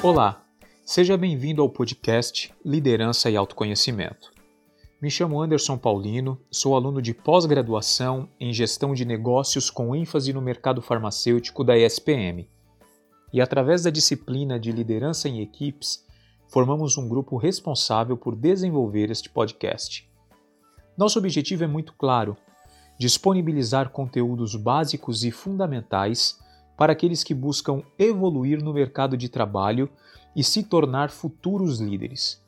Olá, seja bem-vindo ao podcast Liderança e Autoconhecimento. Me chamo Anderson Paulino, sou aluno de pós-graduação em Gestão de Negócios com ênfase no mercado farmacêutico da ESPM. E através da disciplina de Liderança em Equipes, formamos um grupo responsável por desenvolver este podcast. Nosso objetivo é muito claro: disponibilizar conteúdos básicos e fundamentais para aqueles que buscam evoluir no mercado de trabalho e se tornar futuros líderes.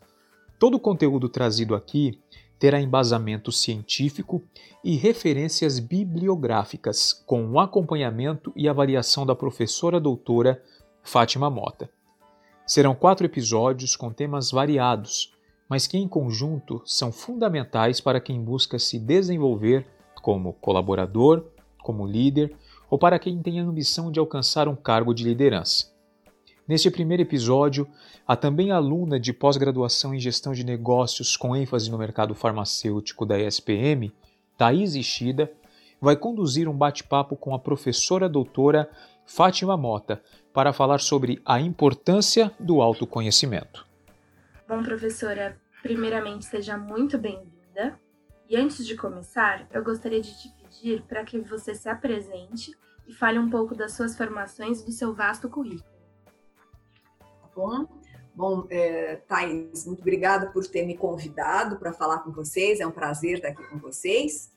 Todo o conteúdo trazido aqui terá embasamento científico e referências bibliográficas, com o acompanhamento e avaliação da professora doutora Fátima Mota. Serão quatro episódios com temas variados, mas que em conjunto são fundamentais para quem busca se desenvolver como colaborador, como líder ou para quem tem a ambição de alcançar um cargo de liderança. Neste primeiro episódio, a também aluna de pós-graduação em gestão de negócios com ênfase no mercado farmacêutico da ESPM, Thaís Ishida, vai conduzir um bate-papo com a professora doutora Fátima Mota para falar sobre a importância do autoconhecimento. Bom, professora, primeiramente seja muito bem-vinda. E antes de começar, eu gostaria de te pedir para que você se apresente e fale um pouco das suas formações e do seu vasto currículo. Tá bom, bom é, Thais, muito obrigada por ter me convidado para falar com vocês. É um prazer estar aqui com vocês.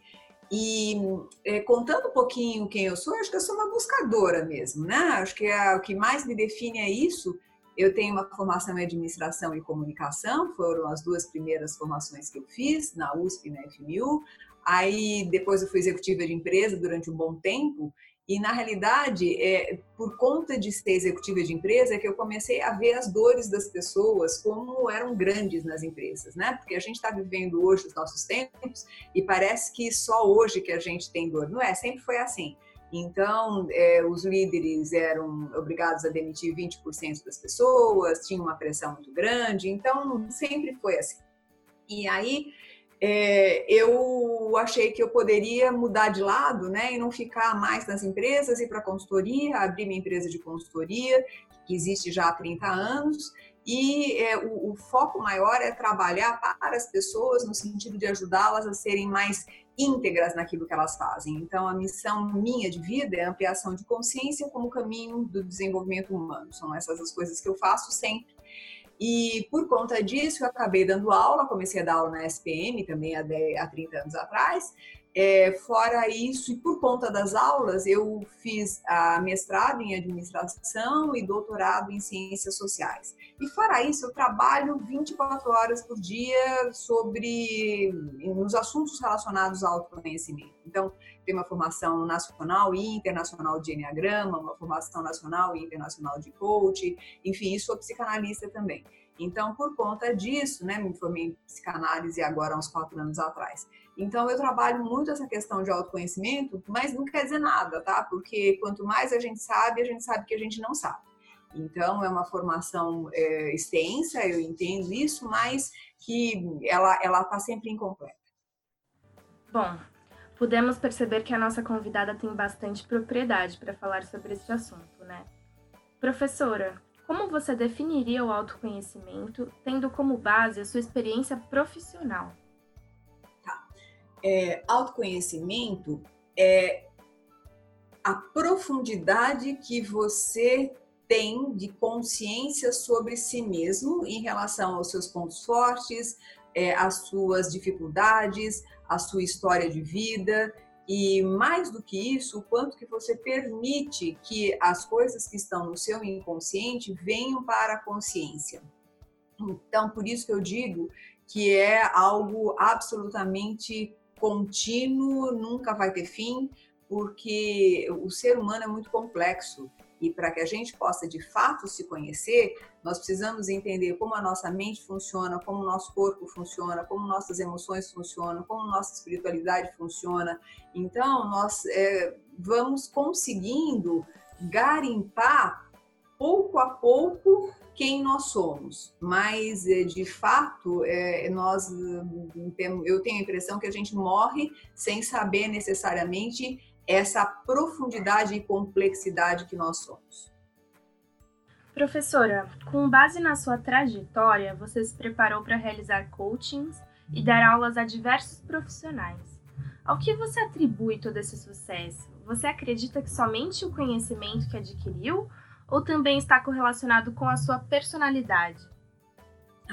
E é, contando um pouquinho quem eu sou, acho que eu sou uma buscadora mesmo, né? Acho que é, o que mais me define é isso. Eu tenho uma formação em administração e comunicação, foram as duas primeiras formações que eu fiz, na USP e na FMU. Aí depois eu fui executiva de empresa durante um bom tempo e na realidade, é, por conta de ser executiva de empresa, é que eu comecei a ver as dores das pessoas como eram grandes nas empresas, né? Porque a gente está vivendo hoje os nossos tempos e parece que só hoje que a gente tem dor. Não é? Sempre foi assim. Então, é, os líderes eram obrigados a demitir 20% das pessoas, tinha uma pressão muito grande, então sempre foi assim. E aí, é, eu achei que eu poderia mudar de lado, né, e não ficar mais nas empresas, ir para consultoria, abrir minha empresa de consultoria, que existe já há 30 anos, e é, o, o, foco maior é trabalhar para as pessoas no sentido de ajudá-las a serem mais íntegras naquilo que elas fazem. Então, a missão minha de vida é ampliação de consciência como caminho do desenvolvimento humano. São essas as coisas que eu faço sempre e por conta disso, eu acabei dando aula, comecei a dar aula na SPM também há, 10, há 30 anos atrás. É, fora isso, e por conta das aulas, eu fiz a mestrado em administração e doutorado em ciências sociais. E fora isso, eu trabalho 24 horas por dia sobre nos assuntos relacionados ao autoconhecimento. Então, tem uma formação nacional e internacional de Enneagrama, uma formação nacional e internacional de coach, enfim, sou psicanalista também. Então, por conta disso, né, me formei em psicanálise agora há uns quatro anos atrás. Então, eu trabalho muito essa questão de autoconhecimento, mas não quer dizer nada, tá? Porque quanto mais a gente sabe, a gente sabe que a gente não sabe. Então, é uma formação é, extensa, eu entendo isso, mas que ela está sempre incompleta. Bom, Pudemos perceber que a nossa convidada tem bastante propriedade para falar sobre esse assunto, né? Professora, como você definiria o autoconhecimento, tendo como base a sua experiência profissional? Tá. É, autoconhecimento é a profundidade que você tem de consciência sobre si mesmo em relação aos seus pontos fortes, é, as suas dificuldades, a sua história de vida e mais do que isso, o quanto que você permite que as coisas que estão no seu inconsciente venham para a consciência. Então, por isso que eu digo que é algo absolutamente contínuo, nunca vai ter fim, porque o ser humano é muito complexo e para que a gente possa de fato se conhecer, nós precisamos entender como a nossa mente funciona, como o nosso corpo funciona, como nossas emoções funcionam, como nossa espiritualidade funciona. Então, nós é, vamos conseguindo garimpar pouco a pouco quem nós somos, mas é, de fato é, nós eu tenho a impressão que a gente morre sem saber necessariamente essa profundidade e complexidade que nós somos. Professora, com base na sua trajetória, você se preparou para realizar coachings e dar aulas a diversos profissionais. Ao que você atribui todo esse sucesso? Você acredita que somente o conhecimento que adquiriu ou também está correlacionado com a sua personalidade?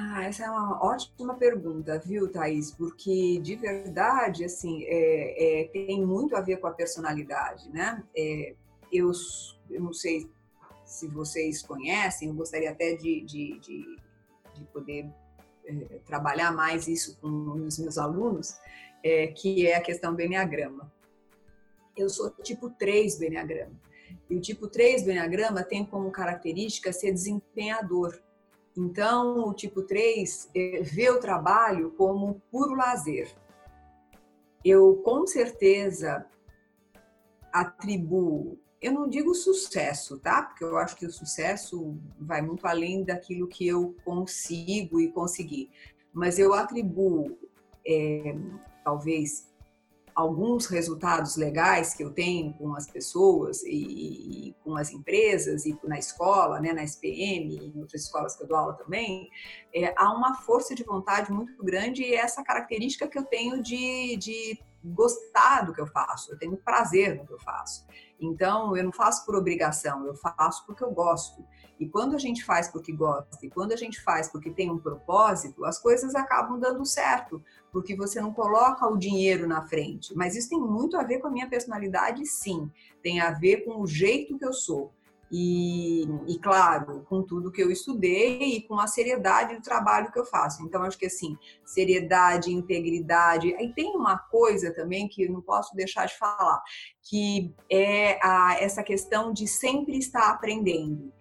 Ah, essa é uma ótima pergunta, viu, Thaís? Porque de verdade, assim, é, é, tem muito a ver com a personalidade, né? É, eu, eu não sei se vocês conhecem, eu gostaria até de, de, de, de poder é, trabalhar mais isso com os meus alunos, é, que é a questão do Enneagrama. Eu sou tipo 3 do Enneagrama. E o tipo 3 do Enneagrama tem como característica ser desempenhador. Então, o tipo 3 é, vê o trabalho como puro lazer. Eu, com certeza, atribuo eu não digo sucesso, tá? Porque eu acho que o sucesso vai muito além daquilo que eu consigo e consegui. Mas eu atribuo, é, talvez, alguns resultados legais que eu tenho com as pessoas e, e, com as empresas e na escola, né, na SPM e em outras escolas que eu dou aula também, é, há uma força de vontade muito grande e essa característica que eu tenho de, de gostar do que eu faço, eu tenho prazer no que eu faço. Então, eu não faço por obrigação, eu faço porque eu gosto. E quando a gente faz porque gosta, e quando a gente faz porque tem um propósito, as coisas acabam dando certo, porque você não coloca o dinheiro na frente. Mas isso tem muito a ver com a minha personalidade, sim. Tem a ver com o jeito que eu sou. E, e, claro, com tudo que eu estudei e com a seriedade do trabalho que eu faço. Então, acho que assim, seriedade, integridade. Aí tem uma coisa também que não posso deixar de falar, que é a, essa questão de sempre estar aprendendo.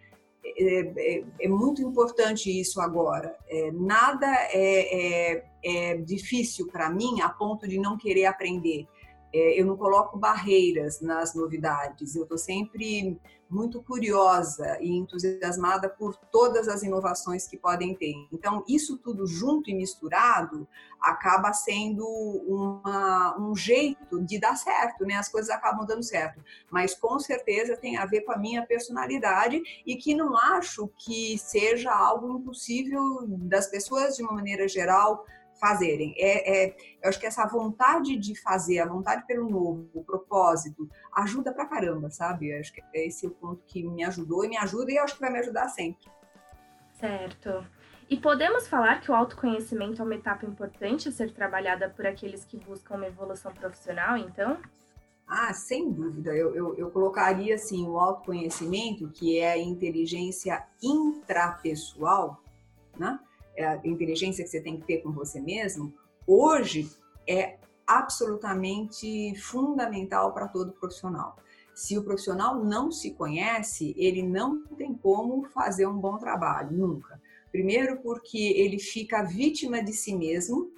É, é, é muito importante isso agora. É, nada é, é, é difícil para mim a ponto de não querer aprender. É, eu não coloco barreiras nas novidades, eu estou sempre muito curiosa e entusiasmada por todas as inovações que podem ter. Então, isso tudo junto e misturado acaba sendo uma, um jeito de dar certo, né? As coisas acabam dando certo. Mas com certeza tem a ver com a minha personalidade e que não acho que seja algo impossível das pessoas, de uma maneira geral, fazerem. É, é, eu acho que essa vontade de fazer, a vontade pelo novo, o propósito, ajuda pra caramba, sabe? Eu acho que é esse o ponto que me ajudou e me ajuda e eu acho que vai me ajudar sempre. Certo. E podemos falar que o autoconhecimento é uma etapa importante a ser trabalhada por aqueles que buscam uma evolução profissional, então? Ah, sem dúvida. Eu, eu, eu colocaria assim o autoconhecimento, que é a inteligência intrapessoal, né? É a inteligência que você tem que ter com você mesmo, hoje é absolutamente fundamental para todo profissional. Se o profissional não se conhece, ele não tem como fazer um bom trabalho, nunca. Primeiro, porque ele fica vítima de si mesmo,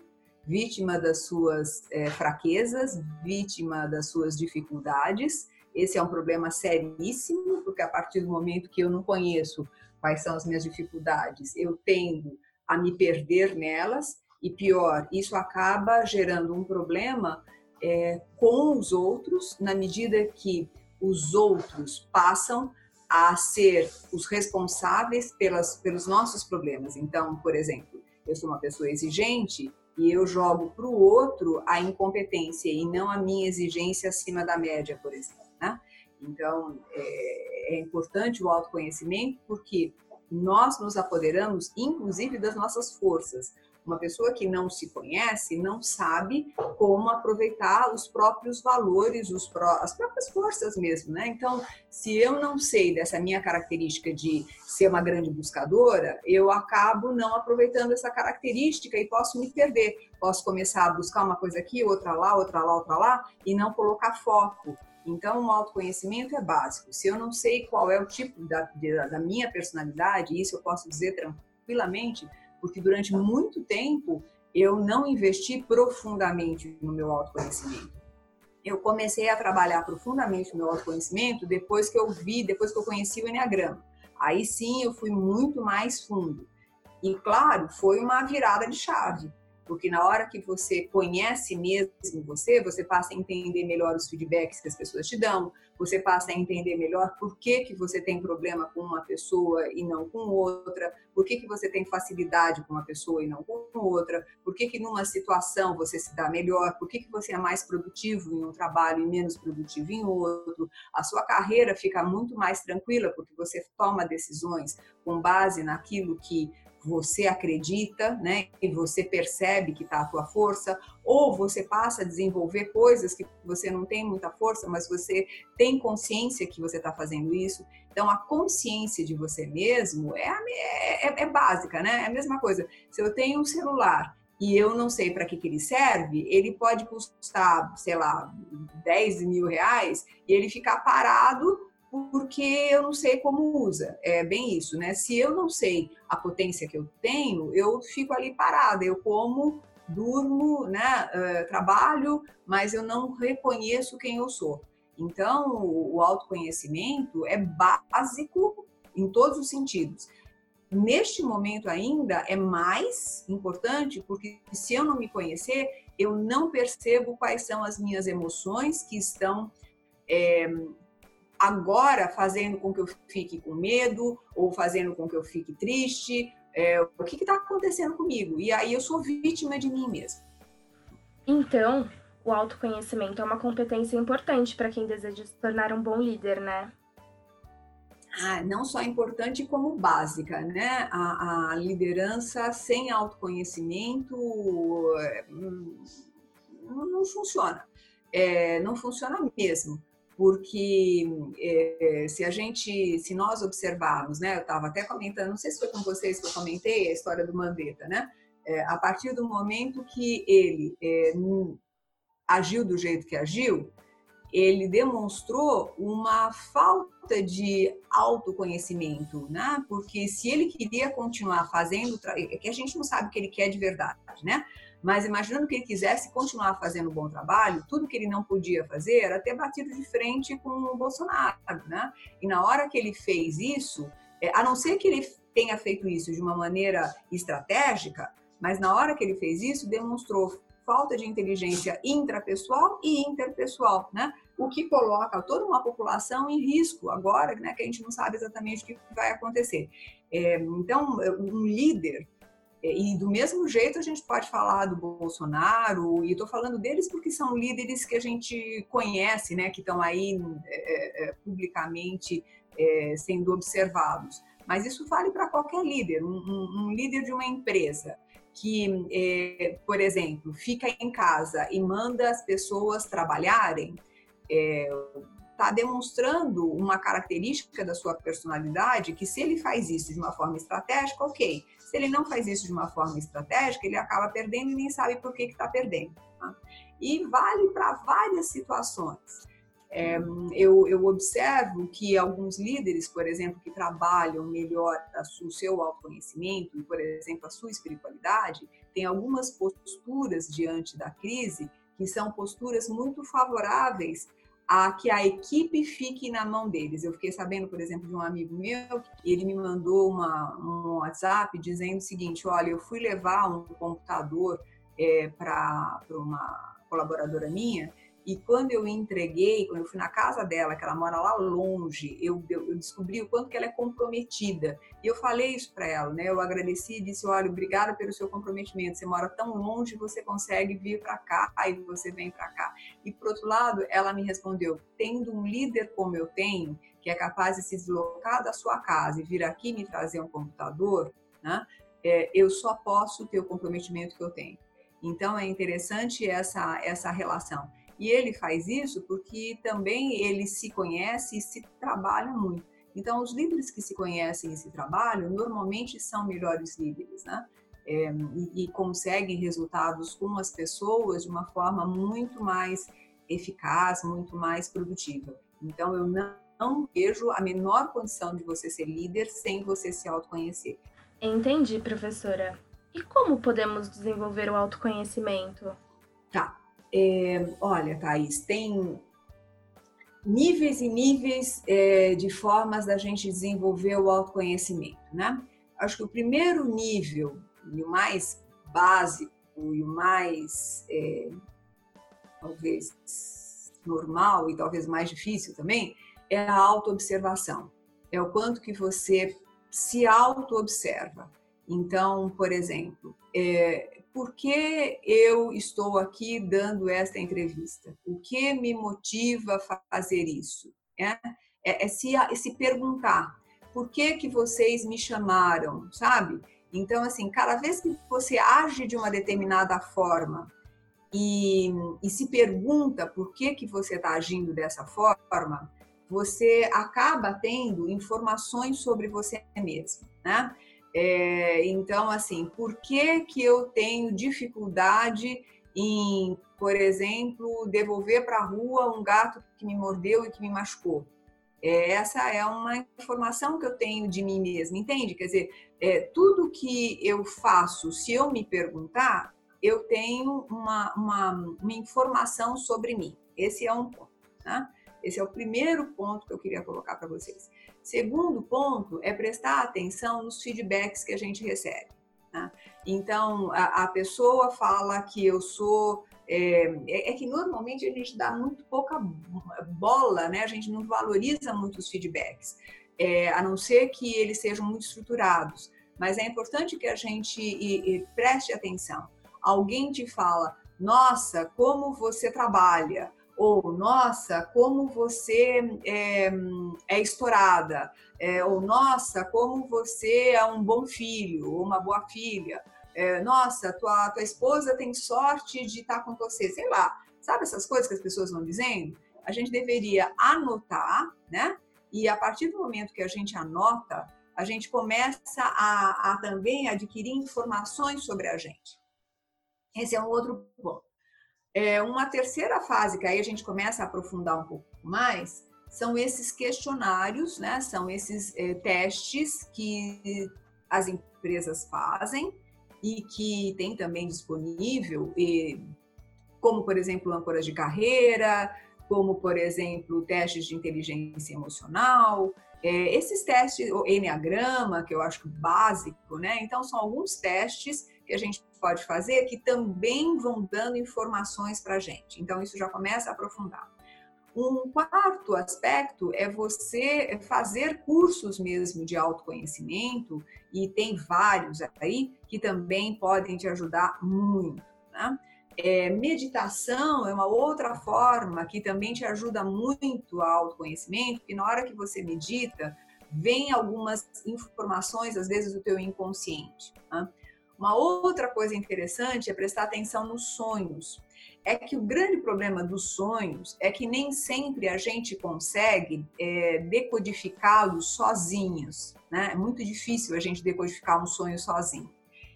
vítima das suas é, fraquezas, vítima das suas dificuldades. Esse é um problema seríssimo, porque a partir do momento que eu não conheço quais são as minhas dificuldades, eu tendo a me perder nelas e pior, isso acaba gerando um problema é, com os outros na medida que os outros passam a ser os responsáveis pelas, pelos nossos problemas. Então, por exemplo, eu sou uma pessoa exigente e eu jogo para o outro a incompetência e não a minha exigência acima da média, por exemplo. Né? Então, é, é importante o autoconhecimento porque nós nos apoderamos, inclusive, das nossas forças. Uma pessoa que não se conhece não sabe como aproveitar os próprios valores, os pró as próprias forças mesmo, né? Então, se eu não sei dessa minha característica de ser uma grande buscadora, eu acabo não aproveitando essa característica e posso me perder. Posso começar a buscar uma coisa aqui, outra lá, outra lá, outra lá, e não colocar foco. Então, o autoconhecimento é básico. Se eu não sei qual é o tipo da, da minha personalidade, isso eu posso dizer tranquilamente, porque durante muito tempo eu não investi profundamente no meu autoconhecimento. Eu comecei a trabalhar profundamente no meu autoconhecimento depois que eu vi, depois que eu conheci o Enneagrama. Aí sim eu fui muito mais fundo. E claro, foi uma virada de chave porque na hora que você conhece mesmo você, você passa a entender melhor os feedbacks que as pessoas te dão, você passa a entender melhor por que, que você tem problema com uma pessoa e não com outra, por que, que você tem facilidade com uma pessoa e não com outra, por que, que numa situação você se dá melhor, por que, que você é mais produtivo em um trabalho e menos produtivo em outro. A sua carreira fica muito mais tranquila porque você toma decisões com base naquilo que você acredita, né, e você percebe que está a tua força, ou você passa a desenvolver coisas que você não tem muita força, mas você tem consciência que você está fazendo isso. Então, a consciência de você mesmo é, é, é, básica, né? É a mesma coisa. Se eu tenho um celular e eu não sei para que, que ele serve, ele pode custar, sei lá, 10 mil reais e ele ficar parado porque eu não sei como usa. É bem isso, né? Se eu não sei a potência que eu tenho, eu fico ali parada, eu como, durmo, né? Uh, trabalho, mas eu não reconheço quem eu sou. Então, o autoconhecimento é básico em todos os sentidos. Neste momento ainda é mais importante porque se eu não me conhecer, eu não percebo quais são as minhas emoções que estão é, agora fazendo com que eu fique com medo ou fazendo com que eu fique triste. É, o que está acontecendo comigo? E aí eu sou vítima de mim mesma. Então, o autoconhecimento é uma competência importante para quem deseja se tornar um bom líder, né? Ah, não só importante como básica, né? A, a liderança sem autoconhecimento hum, não, funciona. É, não funciona mesmo porque é, se a gente, se nós observarmos, né, eu estava até comentando, não sei se foi com vocês que eu comentei a história do Mandetta, né? É, a partir do momento que ele é, agiu do jeito que agiu, ele demonstrou uma falta de autoconhecimento, né? Porque se ele queria continuar fazendo, é que a gente não sabe o que ele quer de verdade, né? Mas imaginando que ele quisesse continuar fazendo um bom trabalho, tudo que ele não podia fazer era ter batido de frente com o Bolsonaro, né? E na hora que ele fez isso, é, a não ser que ele tenha feito isso de uma maneira estratégica, mas na hora que ele fez isso, demonstrou falta de inteligência intrapessoal e interpessoal, né? O que coloca toda uma população em risco agora, né? Que a gente não sabe exatamente o que vai acontecer. É, então, um líder e do mesmo jeito a gente pode falar do Bolsonaro, e estou falando deles porque são líderes que a gente conhece, né, que estão aí é, é, é, publicamente é, sendo observados. Mas isso vale para qualquer líder, um, um, um, líder de uma empresa que, é, por exemplo, fica em casa e manda as pessoas trabalharem, está é, demonstrando uma característica da sua personalidade que se ele faz isso de uma forma estratégica, ok. Se ele não faz isso de uma forma estratégica, ele acaba perdendo e nem sabe por que está perdendo. Tá? E vale para várias situações. É, eu, eu, observo que alguns líderes, por exemplo, que trabalham melhor o seu autoconhecimento e, por exemplo, a sua espiritualidade, têm algumas posturas diante da crise que são posturas muito favoráveis a que a equipe fique na mão deles. Eu fiquei sabendo, por exemplo, de um amigo meu, ele me mandou uma, um WhatsApp dizendo o seguinte: olha, eu fui levar um computador é, para uma colaboradora minha e quando eu entreguei, quando eu fui na casa dela, que ela mora lá longe, eu, eu, descobri o quanto que ela é comprometida. E eu falei isso para ela, né? Eu agradeci e disse: olha, obrigada pelo seu comprometimento. Você mora tão longe, você consegue vir para cá, aí você vem para cá. E por outro lado, ela me respondeu: tendo um líder como eu tenho, que é capaz de se deslocar da sua casa e vir aqui me trazer um computador, né? É, eu só posso ter o comprometimento que eu tenho. Então é interessante essa essa relação. E ele faz isso porque também ele se conhece e se trabalha muito. Então, os líderes que se conhecem e se trabalham normalmente são melhores líderes, né? É, e, e, conseguem resultados com as pessoas de uma forma muito mais eficaz, muito mais produtiva. Então, eu não, não vejo a menor condição de você ser líder sem você se autoconhecer. Entendi, professora. E como podemos desenvolver o autoconhecimento? Tá. É, olha, Thaís, tem níveis e níveis é, de formas da gente desenvolver o autoconhecimento, né? Acho que o primeiro nível e o mais básico e o mais, é, talvez, normal e talvez mais difícil também, é a autoobservação. É o quanto que você se auto-observa. Então, por exemplo, é, por que eu estou aqui dando esta entrevista? O que me motiva a fazer isso? É, é, é se, é se perguntar, por que, que vocês me chamaram, sabe? Então, assim, cada vez que você age de uma determinada forma e, e se pergunta por que, que você está agindo dessa forma, você acaba tendo informações sobre você mesmo, né? É, então, assim, por que, que eu tenho dificuldade em, por exemplo, devolver para a rua um gato que me mordeu e que me machucou? É, essa é uma informação que eu tenho de mim mesma, entende? Quer dizer, é, tudo que eu faço, se eu me perguntar, eu tenho uma, uma, uma informação sobre mim. Esse é um ponto. Né? Esse é o primeiro ponto que eu queria colocar para vocês. Segundo ponto é prestar atenção nos feedbacks que a gente recebe. Né? Então, a, a, pessoa fala que eu sou. É, é, é, que normalmente a gente dá muito pouca bola, né? a gente não valoriza muito os feedbacks, é, a não ser que eles sejam muito estruturados. Mas é importante que a gente e, e preste atenção. Alguém te fala, nossa, como você trabalha, ou nossa, como você é, é estourada, é, ou nossa, como você é um bom filho, ou uma boa filha, é, nossa, tua, tua esposa tem sorte de estar com você, sei lá, sabe essas coisas que as pessoas vão dizendo? A gente deveria anotar, né? E a partir do momento que a gente anota, a gente começa a, a também adquirir informações sobre a gente. Esse é um outro ponto. É, uma terceira fase, que aí a gente começa a aprofundar um pouco mais, são esses questionários, né? São esses é, testes que as empresas fazem e que tem também disponível, e, como por exemplo âncoras de carreira, como por exemplo testes de inteligência emocional, é, esses testes, o Enneagrama, que eu acho básico, né? Então são alguns testes que a gente pode fazer que também vão dando informações para a gente. Então, isso já começa a aprofundar. Um quarto aspecto é você fazer cursos mesmo de autoconhecimento, e tem vários aí que também podem te ajudar muito. Né? É, meditação é uma outra forma que também te ajuda muito ao autoconhecimento, porque na hora que você medita, vem algumas informações, às vezes, do teu inconsciente. Né? Uma outra coisa interessante é prestar atenção nos sonhos. É que o grande problema dos sonhos é que nem sempre a gente consegue é, decodificá-los sozinhos. Né? É muito difícil a gente decodificar um sonho sozinho.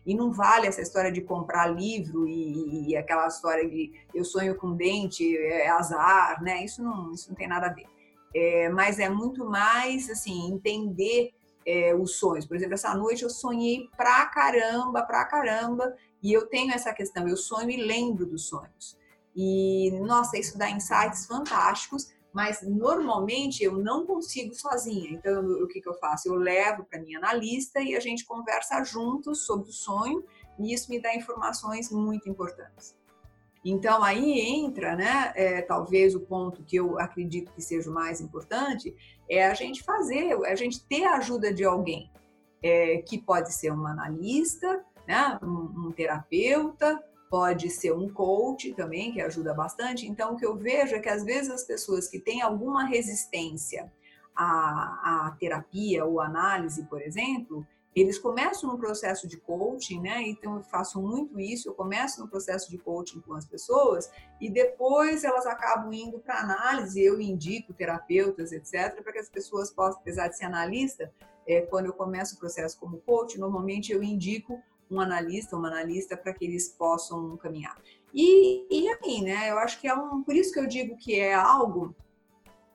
E não vale essa história de comprar livro e, e, aquela história de eu sonho com dente, é azar, né? Isso não, isso não tem nada a ver. É, mas é muito mais assim entender é, os sonhos. Por exemplo, essa noite eu sonhei pra caramba, pra caramba, e eu tenho essa questão, eu sonho e lembro dos sonhos. E, nossa, isso dá insights fantásticos, mas normalmente eu não consigo sozinha. Então, o que, que eu faço? Eu levo para minha analista e a gente conversa juntos sobre o sonho, e isso me dá informações muito importantes. Então aí entra, né, é, talvez o ponto que eu acredito que seja o mais importante, é a gente fazer, a gente ter a ajuda de alguém, é, que pode ser um analista, né, um, um terapeuta, pode ser um coach também, que ajuda bastante. Então, o que eu vejo é que às vezes as pessoas que têm alguma resistência à, à terapia ou análise, por exemplo, eles começam no processo de coaching, né? Então eu faço muito isso, eu começo no processo de coaching com as pessoas e depois elas acabam indo para análise, eu indico terapeutas, etc, para que as pessoas possam, apesar de ser analista, é, quando eu começo o processo como coach, normalmente eu indico um analista, uma analista para que eles possam caminhar. E, e aí, né? Eu acho que é um, por isso que eu digo que é algo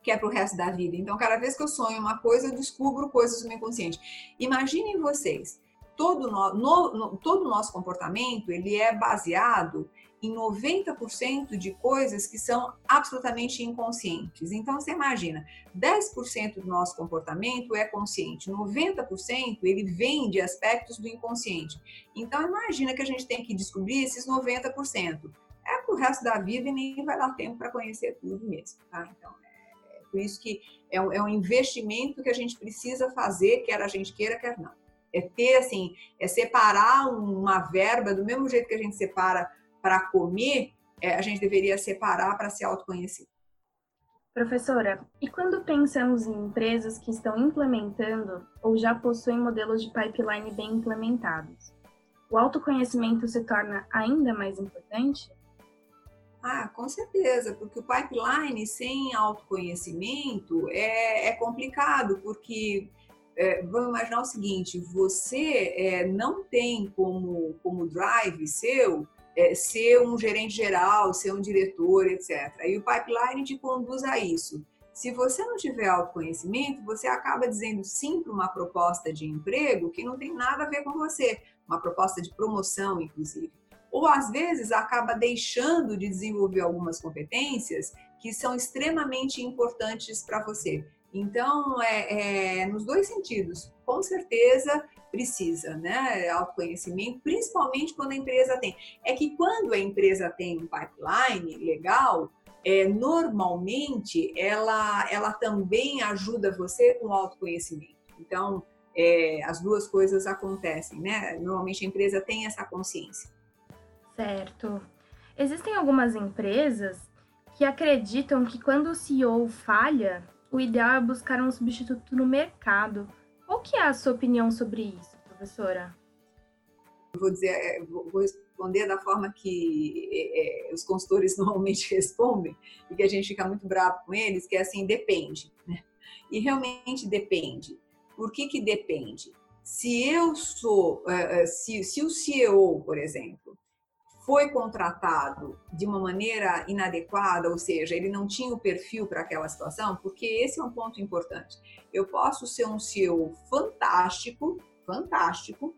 que é para o resto da vida. Então, cada vez que eu sonho uma coisa, eu descubro coisas do meu inconsciente. Imaginem vocês, todo no, no, no, todo o nosso comportamento ele é baseado em 90% de coisas que são absolutamente inconscientes. Então, você imagina, 10% do nosso comportamento é consciente, 90% ele vem de aspectos do inconsciente. Então, imagina que a gente tem que descobrir esses 90%. É pro resto da vida e nem vai dar tempo para conhecer tudo mesmo, tá? Então, é, por isso que é um, é um investimento que a gente precisa fazer, quer a gente queira, quer não. É ter, assim, é separar uma verba do mesmo jeito que a gente separa para comer, é, a gente deveria separar para se autoconhecer. Professora, e quando pensamos em empresas que estão implementando ou já possuem modelos de pipeline bem implementados, o autoconhecimento se torna ainda mais importante? Ah, com certeza, porque o pipeline sem autoconhecimento é, é complicado, porque é, vamos imaginar o seguinte: você é, não tem como, como drive seu é, ser um gerente geral, ser um diretor, etc. E o pipeline te conduz a isso. Se você não tiver autoconhecimento, você acaba dizendo sim para uma proposta de emprego que não tem nada a ver com você, uma proposta de promoção, inclusive. Ou às vezes acaba deixando de desenvolver algumas competências que são extremamente importantes para você. Então, é, é, nos dois sentidos, com certeza precisa, né? Autoconhecimento, principalmente quando a empresa tem. É que quando a empresa tem um pipeline legal, é, normalmente ela, ela também ajuda você com autoconhecimento. Então, é, as duas coisas acontecem, né? Normalmente a empresa tem essa consciência. Certo. Existem algumas empresas que acreditam que quando o CEO falha, o ideal é buscar um substituto no mercado qual que é a sua opinião sobre isso, professora? Vou dizer, é, vou responder da forma que é, é, os consultores normalmente respondem e que a gente fica muito bravo com eles, que é assim, depende. Né? E realmente depende. Por que que depende? Se eu sou, se, se o CEO, por exemplo, foi contratado de uma maneira inadequada, ou seja, ele não tinha o perfil para aquela situação, porque esse é um ponto importante. Eu posso ser um CEO fantástico, fantástico,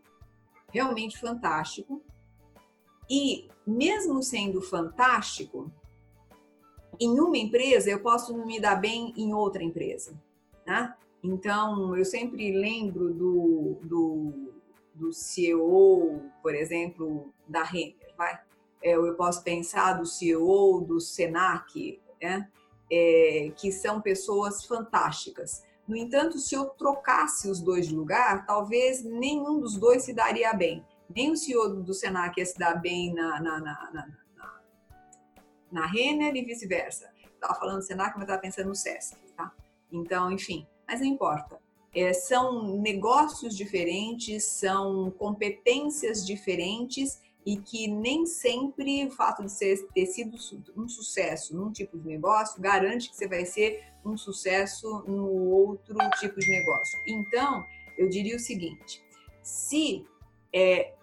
realmente fantástico, e mesmo sendo fantástico, em uma empresa eu posso não me dar bem em outra empresa, né? Então, eu sempre lembro do, do, do CEO, por exemplo, da Renner eu posso pensar do CEO, do Senac, né? É, que são pessoas fantásticas. No entanto, se eu trocasse os dois de lugar, talvez nenhum dos dois se daria bem. Nem o CEO do Senac ia se dar bem na, na, na, na, na, na Renner e vice-versa. Estava falando do Senac, mas estava pensando no Sesc, tá? Então, enfim, mas não importa. É, são negócios diferentes, são competências diferentes e que nem sempre o fato de ser, ter sido um sucesso num tipo de negócio garante que você vai ser um sucesso no outro tipo de negócio. Então, eu diria o seguinte: se é,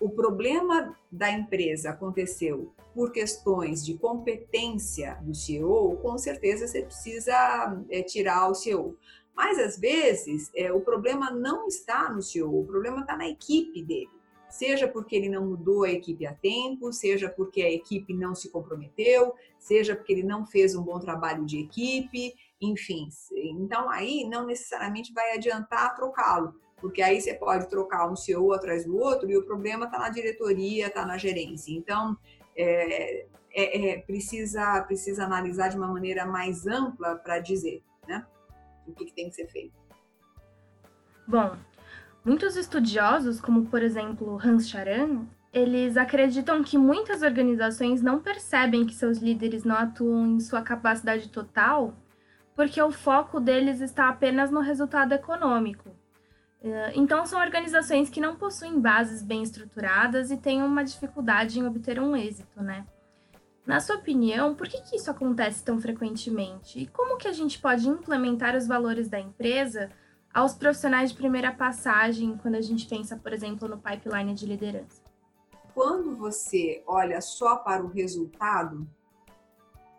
o problema da empresa aconteceu por questões de competência do CEO, com certeza você precisa é, tirar o CEO. Mas às vezes é, o problema não está no CEO, o problema está na equipe dele seja porque ele não mudou a equipe a tempo, seja porque a equipe não se comprometeu, seja porque ele não fez um bom trabalho de equipe, enfim. Então aí não necessariamente vai adiantar trocá-lo, porque aí você pode trocar um CEO atrás do outro e o problema está na diretoria, está na gerência. Então é, é, é, precisa precisa analisar de uma maneira mais ampla para dizer, né, o que, que tem que ser feito. Bom, Muitos estudiosos, como por exemplo Hans Charan, eles acreditam que muitas organizações não percebem que seus líderes não atuam em sua capacidade total, porque o foco deles está apenas no resultado econômico. Eh, então, são organizações que não possuem bases bem estruturadas e têm uma dificuldade em obter um êxito, né? Na sua opinião, por que, que isso acontece tão frequentemente? E como que a gente pode implementar os valores da empresa aos profissionais de primeira passagem quando a gente pensa, por exemplo, no pipeline de liderança? Quando você olha só para o resultado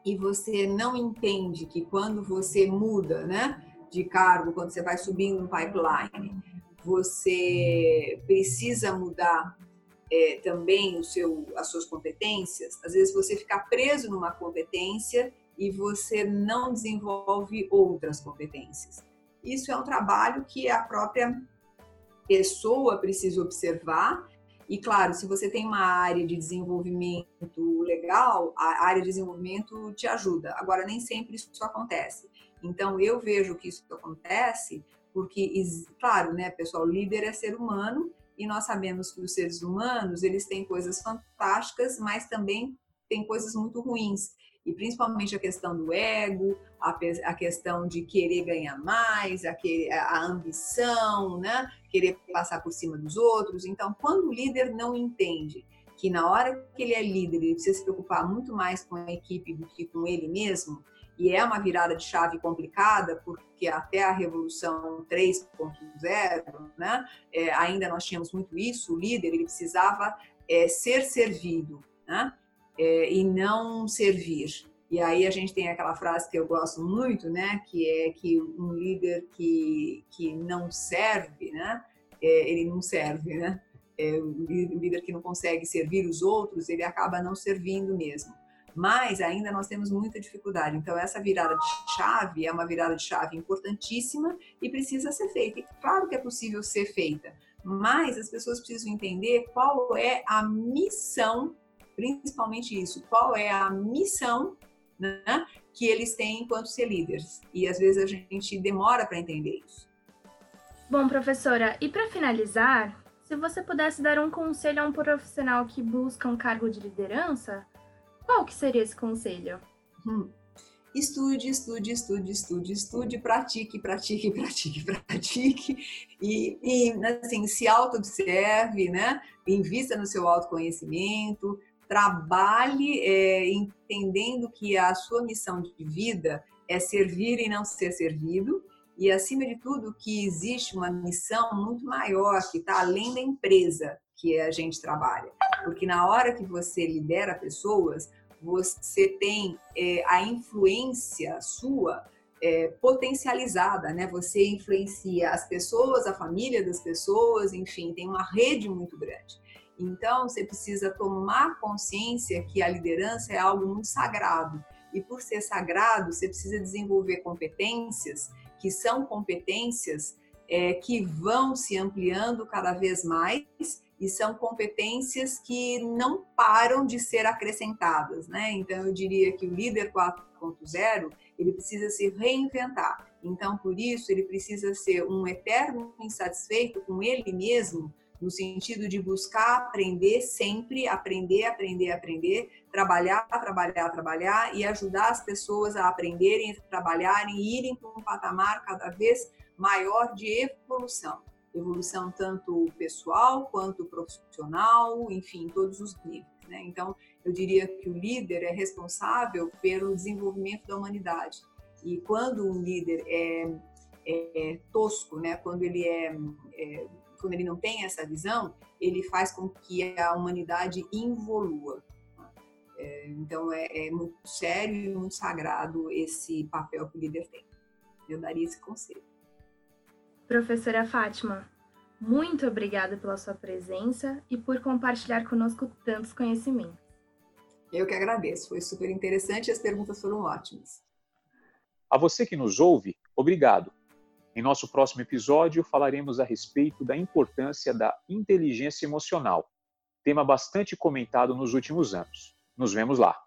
e você não entende que quando você muda, né, de cargo, quando você vai subindo no pipeline, você precisa mudar é, também o seu, as suas competências. Às vezes você fica preso numa competência e você não desenvolve outras competências. Isso é um trabalho que a própria pessoa precisa observar. E claro, se você tem uma área de desenvolvimento legal, a área de desenvolvimento te ajuda. Agora, nem sempre isso acontece. Então, eu vejo que isso acontece porque, claro, né, pessoal, líder é ser humano e nós sabemos que os seres humanos, eles têm coisas fantásticas, mas também têm coisas muito ruins e principalmente a questão do ego, a, a questão de querer ganhar mais, a, que, a ambição, né? querer passar por cima dos outros. Então, quando o líder não entende que na hora que ele é líder, ele precisa se preocupar muito mais com a equipe do que com ele mesmo, e é uma virada de chave complicada, porque até a Revolução 3.0, né, é, ainda nós tínhamos muito isso, o líder ele precisava é, ser servido, né? É, e não servir. E aí a gente tem aquela frase que eu gosto muito, né, que é que um líder que, que não serve, né, é, ele não serve, né? É, o líder que não consegue servir os outros, ele acaba não servindo mesmo. Mas ainda nós temos muita dificuldade. Então essa virada de chave é uma virada de chave importantíssima e precisa ser feita. E claro que é possível ser feita, mas as pessoas precisam entender qual é a missão principalmente isso, qual é a missão né, que eles têm enquanto ser líderes. E às vezes a gente demora para entender isso. Bom, professora, e para finalizar, se você pudesse dar um conselho a um profissional que busca um cargo de liderança, qual que seria esse conselho? Hum. Estude, estude, estude, estude, estude, pratique, pratique, pratique, pratique e, e assim, se auto-observe, né? Invista no seu autoconhecimento, trabalhe é, entendendo que a sua missão de vida é servir e não ser servido, e acima de tudo que existe uma missão muito maior que está além da empresa que a gente trabalha, porque na hora que você lidera pessoas, você tem é, a influência sua é, potencializada, né? Você influencia as pessoas, a família das pessoas, enfim, tem uma rede muito grande. Então, você precisa tomar consciência que a liderança é algo muito sagrado. E por ser sagrado, você precisa desenvolver competências que são competências é, que vão se ampliando cada vez mais e são competências que não param de ser acrescentadas, né? Então eu diria que o líder 4.0 ele precisa se reinventar. Então por isso ele precisa ser um eterno insatisfeito com ele mesmo no sentido de buscar aprender sempre, aprender, aprender, aprender, trabalhar, trabalhar, trabalhar e ajudar as pessoas a aprenderem, trabalharem e irem para um patamar cada vez maior de evolução. Evolução tanto pessoal quanto profissional, enfim, todos os níveis. Né? Então, eu diria que o líder é responsável pelo desenvolvimento da humanidade. E quando um líder é, é, é tosco, né? quando ele é, é quando ele não tem essa visão, ele faz com que a humanidade involua. É, então é, é, muito sério e muito sagrado esse papel que o líder tem. Eu daria esse conselho. Professora Fátima, muito obrigada pela sua presença e por compartilhar conosco tantos conhecimentos. Eu que agradeço, foi super interessante e as perguntas foram ótimas. A você que nos ouve, obrigado. Em nosso próximo episódio, falaremos a respeito da importância da inteligência emocional, tema bastante comentado nos últimos anos. Nos vemos lá!